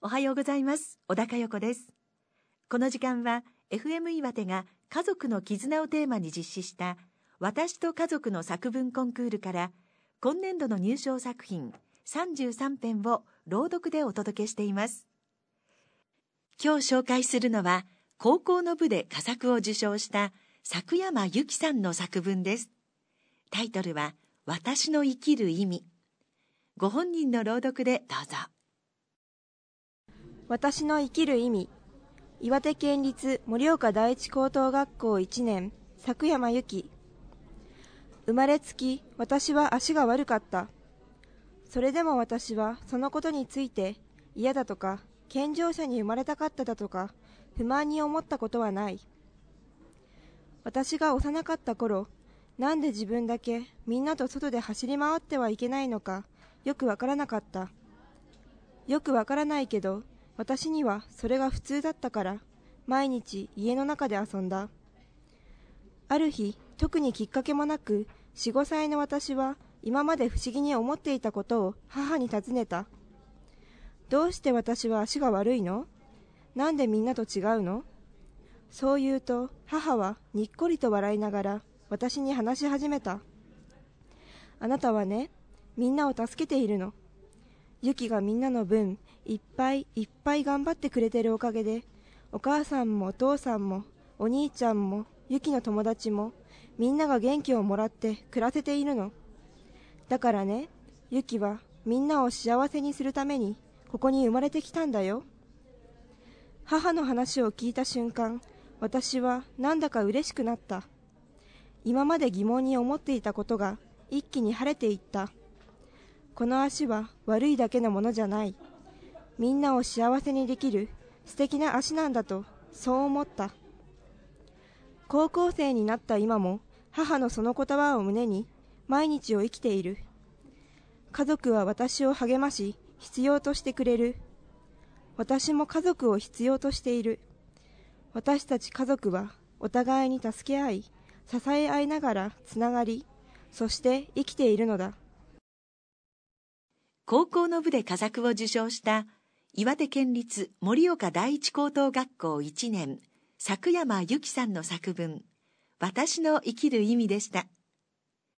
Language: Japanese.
おはようございます。小高代子です。この時間は FM 岩手が家族の絆をテーマに実施した私と家族の作文コンクールから今年度の入賞作品33編を朗読でお届けしています。今日紹介するのは高校の部で佳作を受賞した作山由紀さんの作文です。タイトルは私の生きる意味。ご本人の朗読でどうぞ。私の生きる意味。岩手県立盛岡第一高等学校1年作山由紀。生まれつき私は足が悪かった。それでも私はそのことについて嫌だとか健常者に生まれたかっただとか不満に思ったことはない。私が幼かった頃なんで自分だけみんなと外で走り回ってはいけないのかよくわからなかった。よくわからないけど私にはそれが普通だったから毎日家の中で遊んだ。ある日特にきっかけもなく45歳の私は今まで不思議に思っていたことを母に尋ねた。どうして私は足が悪いの？なんでみんなと違うの？そう言うと母はにっこりと笑いながら私に話し始めた。あなたはねみんなを助けているの。ユキがみんなの分いっぱいいっぱい頑張ってくれてるおかげでお母さんもお父さんもお兄ちゃんもユキの友達もみんなが元気をもらって暮らせているの。だからねユキはみんなを幸せにするためにここに生まれてきたんだよ。母の話を聞いた瞬間私はなんだか嬉しくなった。今まで疑問に思っていたことが一気に晴れていった。この足は悪いだけのものじゃない。みんなを幸せにできる素敵な足なんだとそう思った。高校生になった今も母のその言葉を胸に毎日を生きている。家族は私を励まし必要としてくれる。私も家族を必要としている。私たち家族はお互いに助け合い支え合いながらつながりそして生きているのだ。高校の部で佳作を受賞した岩手県立盛岡第一高等学校1年佐久山由紀さんの作文「私の生きる意味」でした。